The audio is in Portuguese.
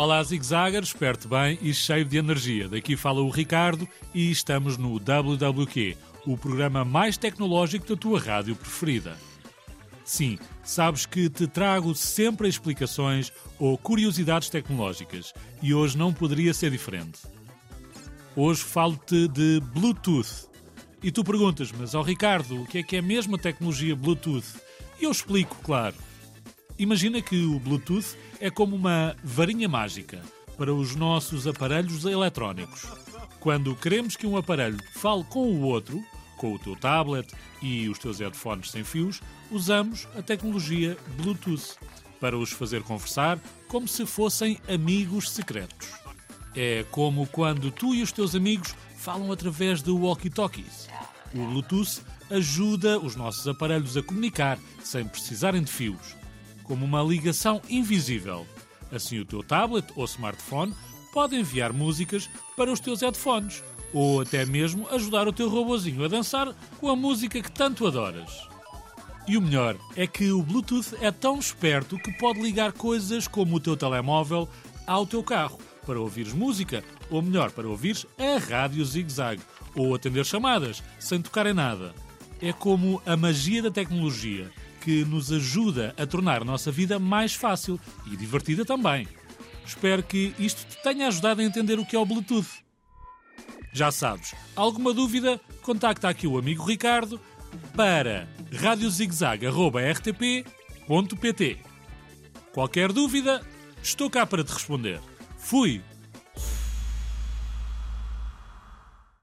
Olá, zigzagger, esperte bem e cheio de energia. Daqui fala o Ricardo e estamos no WWQ, o programa mais tecnológico da tua rádio preferida. Sim, sabes que te trago sempre explicações ou curiosidades tecnológicas e hoje não poderia ser diferente. Hoje falo-te de Bluetooth. E tu perguntas, mas ao oh Ricardo, o que é que é mesmo a tecnologia Bluetooth? E eu explico, claro. Imagina que o Bluetooth é como uma varinha mágica para os nossos aparelhos eletrónicos. Quando queremos que um aparelho fale com o outro, com o teu tablet e os teus headphones sem fios, usamos a tecnologia Bluetooth para os fazer conversar como se fossem amigos secretos. É como quando tu e os teus amigos falam através de walkie-talkies. O Bluetooth ajuda os nossos aparelhos a comunicar sem precisarem de fios como uma ligação invisível. Assim, o teu tablet ou smartphone pode enviar músicas para os teus headphones ou até mesmo ajudar o teu robozinho a dançar com a música que tanto adoras. E o melhor é que o Bluetooth é tão esperto que pode ligar coisas como o teu telemóvel ao teu carro para ouvires música, ou melhor, para ouvires a rádio zig-zag, ou atender chamadas sem tocar em nada. É como a magia da tecnologia que nos ajuda a tornar a nossa vida mais fácil e divertida também. Espero que isto te tenha ajudado a entender o que é o Bluetooth. Já sabes, alguma dúvida? Contacta aqui o amigo Ricardo para radiozigzag.rtp.pt Qualquer dúvida, estou cá para te responder. Fui!